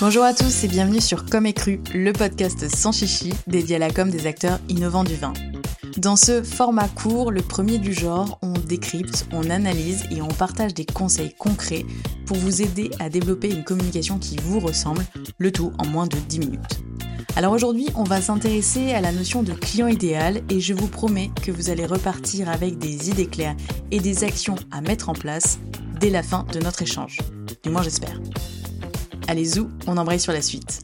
Bonjour à tous et bienvenue sur Comme et Cru, le podcast sans chichi dédié à la com des acteurs innovants du vin. Dans ce format court, le premier du genre, on décrypte, on analyse et on partage des conseils concrets pour vous aider à développer une communication qui vous ressemble, le tout en moins de 10 minutes. Alors aujourd'hui, on va s'intéresser à la notion de client idéal et je vous promets que vous allez repartir avec des idées claires et des actions à mettre en place dès la fin de notre échange. Du moins j'espère. Allez zou, on embraye sur la suite.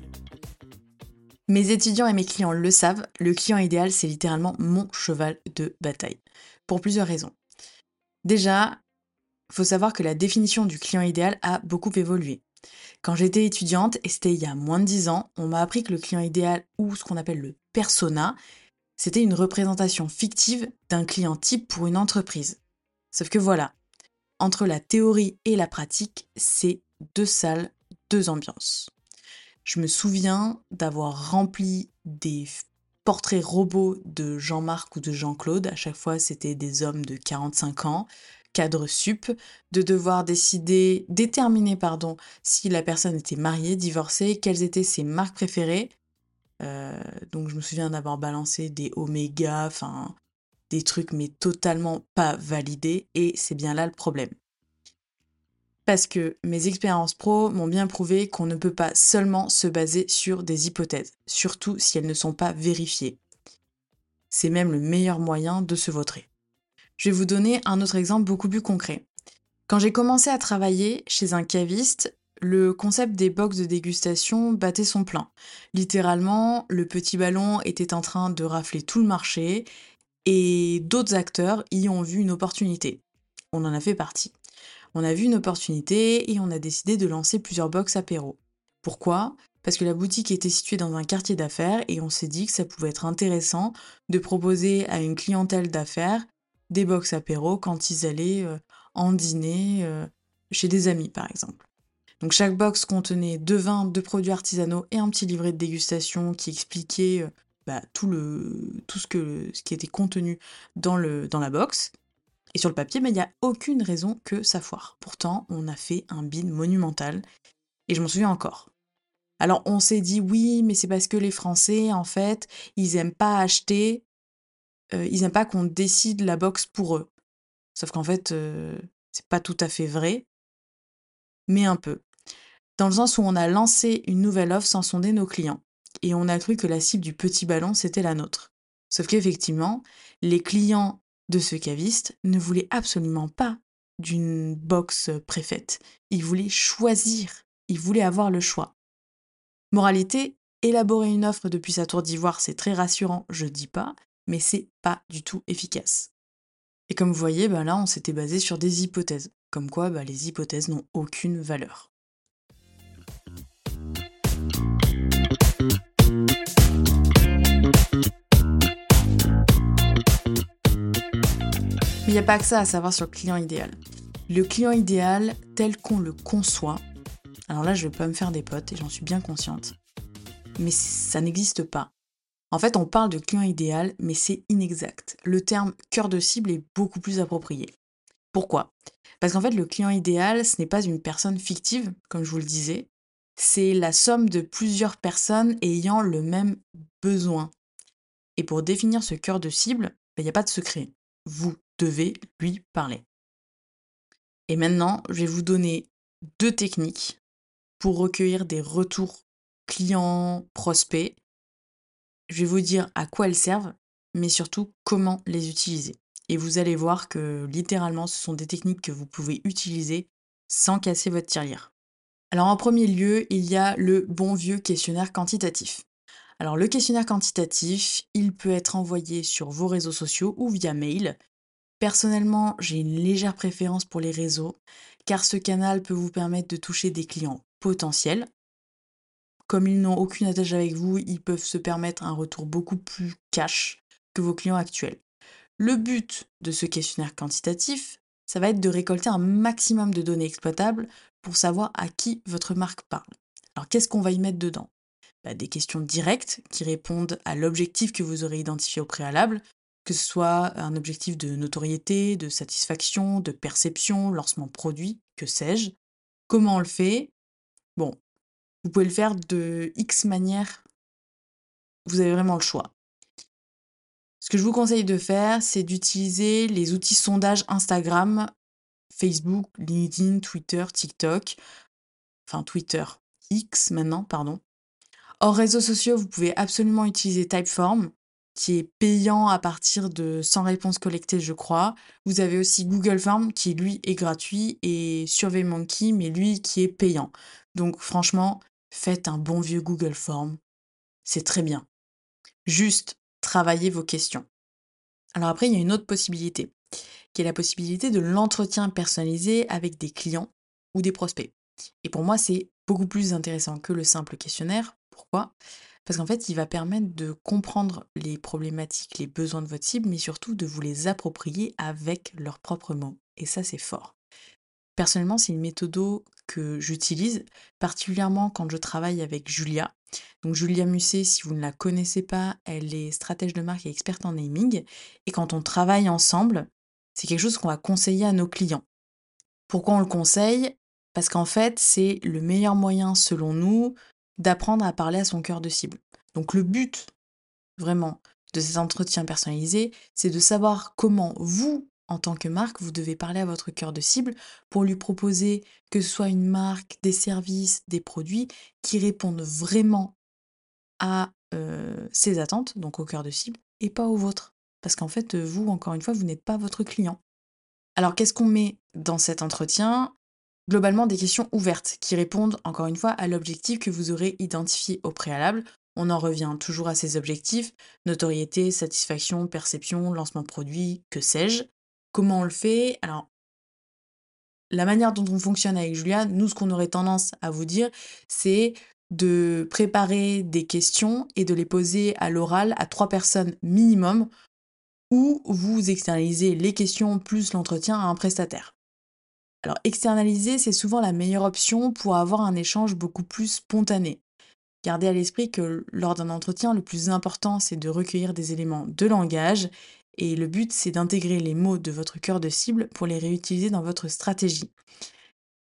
Mes étudiants et mes clients le savent, le client idéal c'est littéralement mon cheval de bataille. Pour plusieurs raisons. Déjà, faut savoir que la définition du client idéal a beaucoup évolué. Quand j'étais étudiante, et c'était il y a moins de 10 ans, on m'a appris que le client idéal, ou ce qu'on appelle le persona, c'était une représentation fictive d'un client type pour une entreprise. Sauf que voilà, entre la théorie et la pratique, c'est deux salles, deux ambiances. Je me souviens d'avoir rempli des portraits robots de Jean-Marc ou de Jean-Claude. À chaque fois, c'était des hommes de 45 ans cadre sup, de devoir décider, déterminer pardon, si la personne était mariée, divorcée, quelles étaient ses marques préférées. Euh, donc je me souviens d'avoir balancé des Oméga, enfin des trucs mais totalement pas validés et c'est bien là le problème. Parce que mes expériences pro m'ont bien prouvé qu'on ne peut pas seulement se baser sur des hypothèses, surtout si elles ne sont pas vérifiées. C'est même le meilleur moyen de se vautrer. Je vais vous donner un autre exemple beaucoup plus concret. Quand j'ai commencé à travailler chez un caviste, le concept des box de dégustation battait son plein. Littéralement, le petit ballon était en train de rafler tout le marché et d'autres acteurs y ont vu une opportunité. On en a fait partie. On a vu une opportunité et on a décidé de lancer plusieurs box apéro. Pourquoi? Parce que la boutique était située dans un quartier d'affaires et on s'est dit que ça pouvait être intéressant de proposer à une clientèle d'affaires des box apéro quand ils allaient euh, en dîner euh, chez des amis, par exemple. Donc chaque box contenait deux vins, deux produits artisanaux et un petit livret de dégustation qui expliquait euh, bah, tout, le, tout ce, que, ce qui était contenu dans, le, dans la box. Et sur le papier, bah, il n'y a aucune raison que ça foire. Pourtant, on a fait un bin monumental. Et je m'en souviens encore. Alors on s'est dit oui, mais c'est parce que les Français, en fait, ils aiment pas acheter euh, ils n'aiment pas qu'on décide la box pour eux. Sauf qu'en fait, euh, c'est pas tout à fait vrai, mais un peu. Dans le sens où on a lancé une nouvelle offre sans sonder nos clients. Et on a cru que la cible du petit ballon, c'était la nôtre. Sauf qu'effectivement, les clients de ce caviste ne voulaient absolument pas d'une box préfète. Ils voulaient choisir. Ils voulaient avoir le choix. Moralité, élaborer une offre depuis sa tour d'ivoire, c'est très rassurant, je dis pas, mais c'est pas du tout efficace. Et comme vous voyez, bah là, on s'était basé sur des hypothèses, comme quoi bah, les hypothèses n'ont aucune valeur. Mais il n'y a pas que ça à savoir sur le client idéal. Le client idéal, tel qu'on le conçoit, alors là, je vais pas me faire des potes et j'en suis bien consciente, mais ça n'existe pas. En fait, on parle de client idéal, mais c'est inexact. Le terme cœur de cible est beaucoup plus approprié. Pourquoi? Parce qu'en fait, le client idéal, ce n'est pas une personne fictive, comme je vous le disais, c'est la somme de plusieurs personnes ayant le même besoin. Et pour définir ce cœur de cible, ben, il n'y a pas de secret. Vous devez lui parler. Et maintenant, je vais vous donner deux techniques pour recueillir des retours clients prospects je vais vous dire à quoi elles servent, mais surtout comment les utiliser. Et vous allez voir que littéralement, ce sont des techniques que vous pouvez utiliser sans casser votre tirelire. Alors en premier lieu, il y a le bon vieux questionnaire quantitatif. Alors le questionnaire quantitatif, il peut être envoyé sur vos réseaux sociaux ou via mail. Personnellement, j'ai une légère préférence pour les réseaux, car ce canal peut vous permettre de toucher des clients potentiels, comme ils n'ont aucune attache avec vous, ils peuvent se permettre un retour beaucoup plus cash que vos clients actuels. Le but de ce questionnaire quantitatif, ça va être de récolter un maximum de données exploitables pour savoir à qui votre marque parle. Alors qu'est-ce qu'on va y mettre dedans? Bah, Des questions directes qui répondent à l'objectif que vous aurez identifié au préalable, que ce soit un objectif de notoriété, de satisfaction, de perception, lancement produit, que sais-je. Comment on le fait? Bon, vous pouvez le faire de X manières. Vous avez vraiment le choix. Ce que je vous conseille de faire, c'est d'utiliser les outils sondage Instagram, Facebook, LinkedIn, Twitter, TikTok. Enfin, Twitter, X maintenant, pardon. Hors réseaux sociaux, vous pouvez absolument utiliser Typeform, qui est payant à partir de 100 réponses collectées, je crois. Vous avez aussi Google Form, qui lui est gratuit, et SurveyMonkey, mais lui qui est payant. Donc franchement, faites un bon vieux Google Form. C'est très bien. Juste, travaillez vos questions. Alors après, il y a une autre possibilité, qui est la possibilité de l'entretien personnalisé avec des clients ou des prospects. Et pour moi, c'est beaucoup plus intéressant que le simple questionnaire. Pourquoi? Parce qu'en fait, il va permettre de comprendre les problématiques, les besoins de votre cible, mais surtout de vous les approprier avec leurs propres mots. Et ça, c'est fort. Personnellement, c'est une méthode que j'utilise, particulièrement quand je travaille avec Julia. Donc Julia Musset, si vous ne la connaissez pas, elle est stratège de marque et experte en naming. Et quand on travaille ensemble, c'est quelque chose qu'on va conseiller à nos clients. Pourquoi on le conseille? Parce qu'en fait, c'est le meilleur moyen, selon nous, d'apprendre à parler à son cœur de cible. Donc le but, vraiment, de cet entretien personnalisé, c'est de savoir comment vous, en tant que marque, vous devez parler à votre cœur de cible pour lui proposer que ce soit une marque, des services, des produits qui répondent vraiment à ses attentes, donc au cœur de cible, et pas au vôtre. Parce qu'en fait, vous, encore une fois, vous n'êtes pas votre client. Alors qu'est-ce qu'on met dans cet entretien? Globalement des questions ouvertes qui répondent encore une fois à l'objectif que vous aurez identifié au préalable. On en revient toujours à ces objectifs, notoriété, satisfaction, perception, lancement produit, que sais-je. Comment on le fait? Alors, la manière dont on fonctionne avec Julia, nous, ce qu'on aurait tendance à vous dire, c'est de préparer des questions et de les poser à l'oral à trois personnes minimum, ou vous externalisez les questions plus l'entretien à un prestataire. Alors externaliser, c'est souvent la meilleure option pour avoir un échange beaucoup plus spontané. Gardez à l'esprit que lors d'un entretien, le plus important, c'est de recueillir des éléments de langage, et le but, c'est d'intégrer les mots de votre cœur de cible pour les réutiliser dans votre stratégie.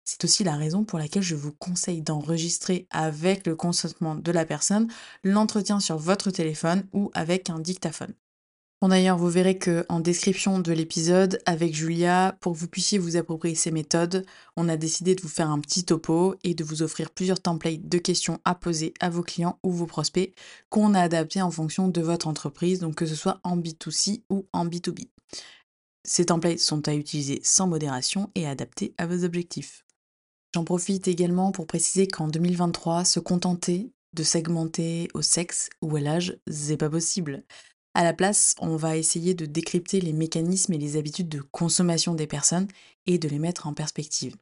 C'est aussi la raison pour laquelle je vous conseille d'enregistrer avec le consentement de la personne l'entretien sur votre téléphone ou avec un dictaphone. Bon d'ailleurs, vous verrez que en description de l'épisode avec Julia, pour que vous puissiez vous approprier ces méthodes, on a décidé de vous faire un petit topo et de vous offrir plusieurs templates de questions à poser à vos clients ou vos prospects qu'on a adaptés en fonction de votre entreprise, donc que ce soit en B2C ou en B2B. Ces templates sont à utiliser sans modération et adaptés à vos objectifs. J'en profite également pour préciser qu'en 2023, se contenter de segmenter au sexe ou à l'âge, c'est pas possible. À la place, on va essayer de décrypter les mécanismes et les habitudes de consommation des personnes et de les mettre en perspective.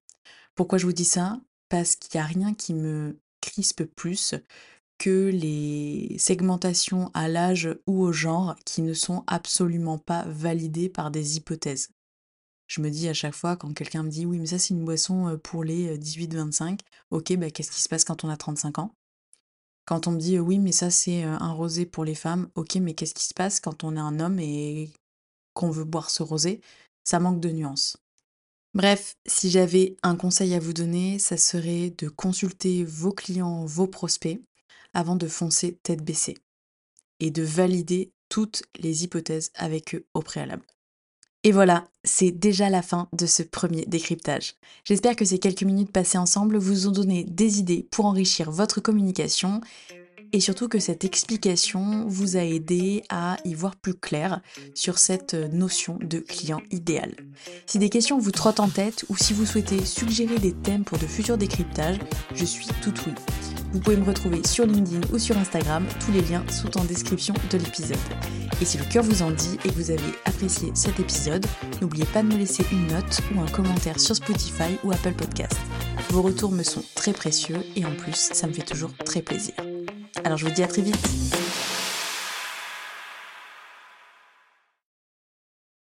Pourquoi je vous dis ça? Parce qu'il n'y a rien qui me crispe plus que les segmentations à l'âge ou au genre qui ne sont absolument pas validées par des hypothèses. Je me dis à chaque fois quand quelqu'un me dit oui mais ça c'est une boisson euh, pour les 18-25, euh, ok bah qu'est-ce qui se passe quand on a 35 ans? Quand on me dit oui, mais ça c'est un rosé pour les femmes, ok, mais qu'est-ce qui se passe quand on est un homme et qu'on veut boire ce rosé? Ça manque de nuances. Bref, si j'avais un conseil à vous donner, ça serait de consulter vos clients, vos prospects, avant de foncer tête baissée, et de valider toutes les hypothèses avec eux au préalable. Et voilà, c'est déjà la fin de ce premier décryptage. J'espère que ces quelques minutes passées ensemble vous ont donné des idées pour enrichir votre communication et surtout que cette explication vous a aidé à y voir plus clair sur cette notion de client idéal. Si des questions vous trottent en tête ou si vous souhaitez suggérer des thèmes pour de futurs décryptages, je suis tout oui. Vous pouvez me retrouver sur LinkedIn ou sur Instagram, tous les liens sont en description de l'épisode. Et si le cœur vous en dit et que vous avez apprécié cet épisode, n'oubliez pas de me laisser une note ou un commentaire sur Spotify ou Apple Podcast. Vos retours me sont très précieux et en plus, ça me fait toujours très plaisir. Alors je vous dis à très vite